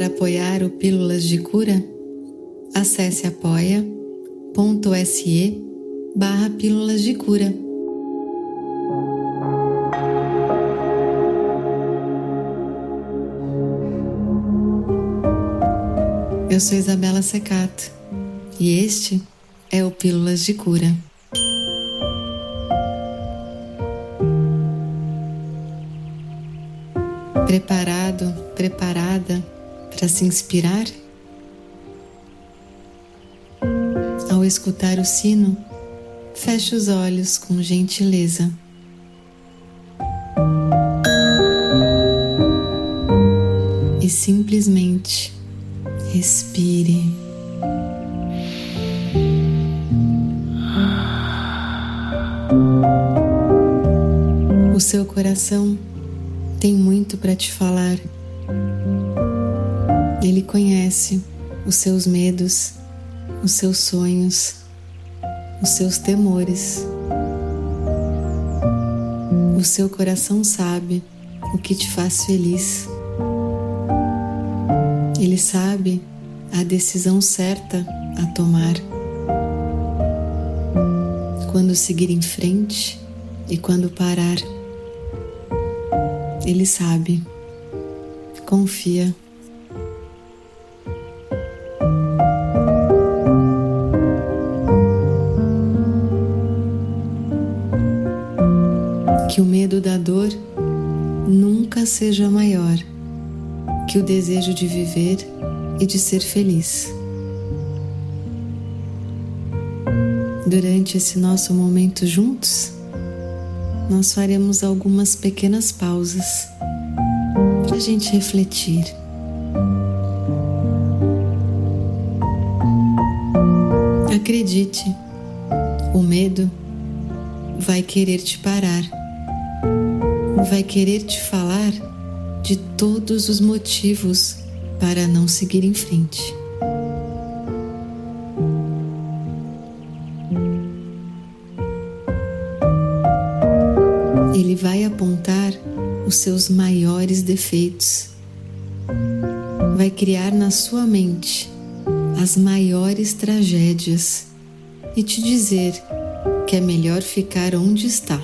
Para apoiar o Pílulas de Cura, acesse apoia.se barra Pílulas de Cura. Eu sou Isabela Secato e este é o Pílulas de Cura. Preparado, preparada para se inspirar? Ao escutar o sino, feche os olhos com gentileza. E simplesmente respire. O seu coração tem muito para te falar. Ele conhece os seus medos, os seus sonhos, os seus temores. O seu coração sabe o que te faz feliz. Ele sabe a decisão certa a tomar. Quando seguir em frente e quando parar. Ele sabe. Confia. Seja maior que o desejo de viver e de ser feliz. Durante esse nosso momento juntos, nós faremos algumas pequenas pausas para a gente refletir. Acredite, o medo vai querer te parar, vai querer te falar de todos os motivos para não seguir em frente. Ele vai apontar os seus maiores defeitos, vai criar na sua mente as maiores tragédias e te dizer que é melhor ficar onde está.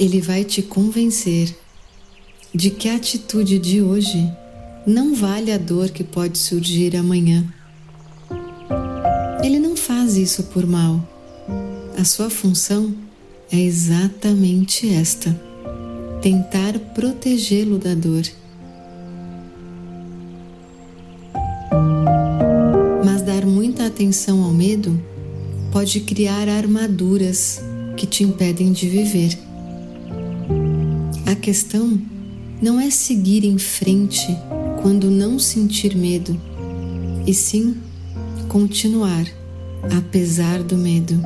Ele vai te convencer de que a atitude de hoje não vale a dor que pode surgir amanhã. Ele não faz isso por mal. A sua função é exatamente esta: tentar protegê-lo da dor. Mas dar muita atenção ao medo pode criar armaduras que te impedem de viver. A questão não é seguir em frente quando não sentir medo, e sim continuar apesar do medo.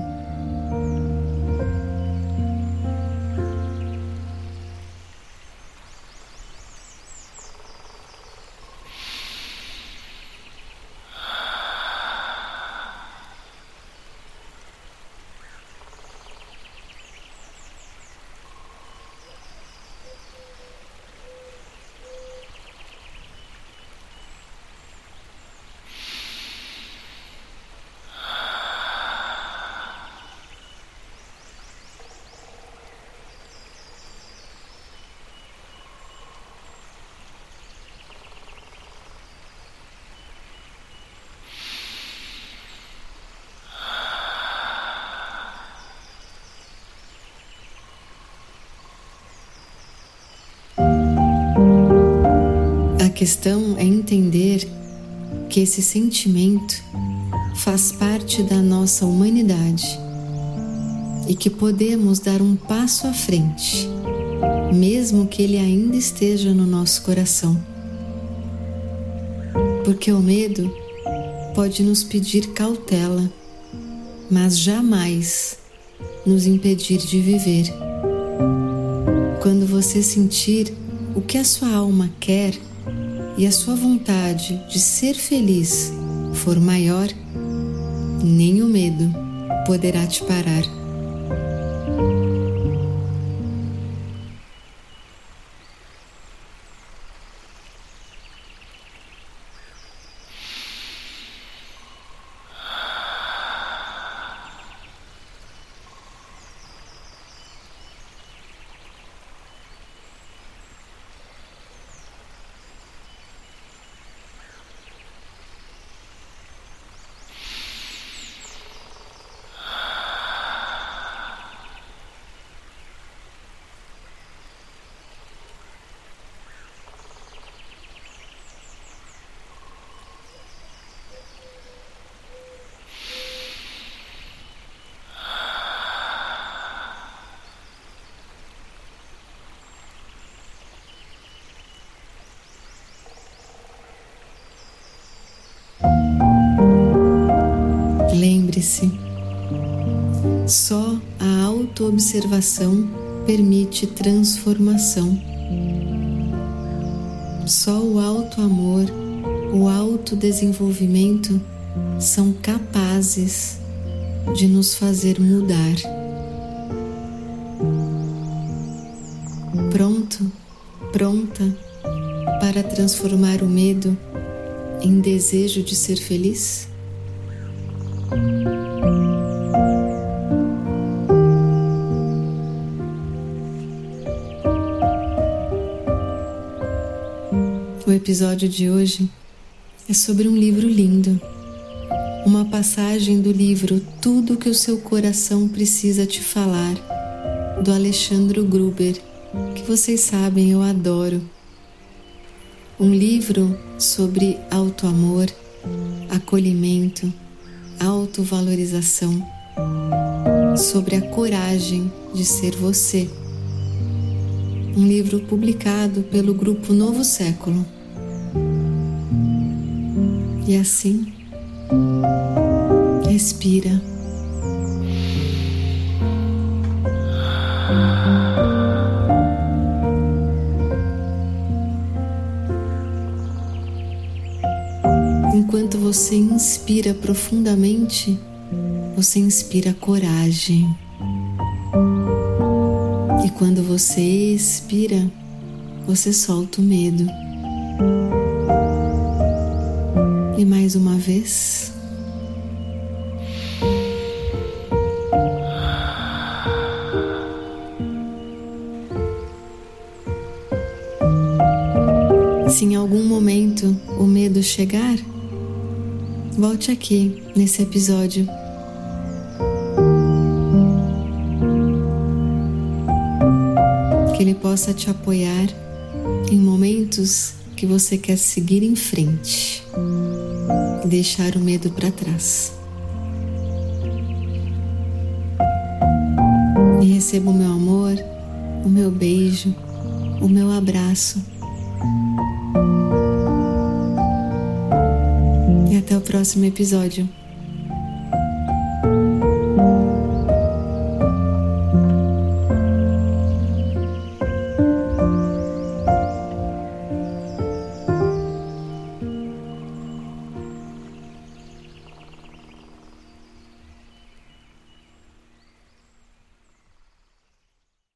Questão é entender que esse sentimento faz parte da nossa humanidade e que podemos dar um passo à frente, mesmo que ele ainda esteja no nosso coração. Porque o medo pode nos pedir cautela, mas jamais nos impedir de viver. Quando você sentir o que a sua alma quer e a sua vontade de ser feliz for maior, nem o medo poderá te parar. Lembre-se, só a autoobservação permite transformação. Só o auto-amor, o autodesenvolvimento são capazes de nos fazer mudar. Pronto, pronta para transformar o medo em desejo de ser feliz? O episódio de hoje é sobre um livro lindo, uma passagem do livro Tudo que o seu coração precisa te falar, do Alexandre Gruber, que vocês sabem eu adoro. Um livro sobre autoamor, acolhimento, autovalorização, sobre a coragem de ser você. Um livro publicado pelo grupo Novo Século. E assim, respira. Enquanto você inspira profundamente, você inspira coragem. E quando você expira, você solta o medo. E mais uma vez. Se em algum momento o medo chegar, volte aqui nesse episódio. Que ele possa te apoiar em momentos que você quer seguir em frente e deixar o medo para trás. E receba o meu amor, o meu beijo, o meu abraço até o próximo episódio.